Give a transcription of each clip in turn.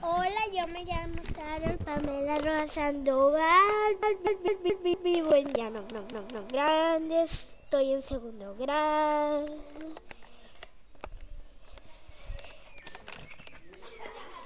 Hola, yo me llamo Carol Pamela Roa Sandoval. Vivo en Llano no, no, no, Grande. Estoy en segundo grado.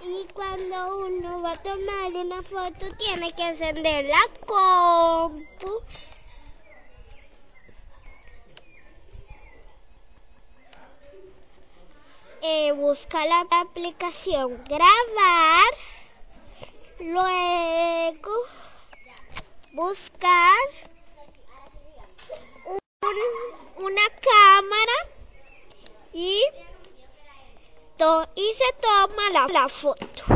Y cuando uno va a tomar una foto, tiene que encender la compu. Eh, busca la aplicación grabar, luego buscar un, una cámara y, to, y se toma la, la foto.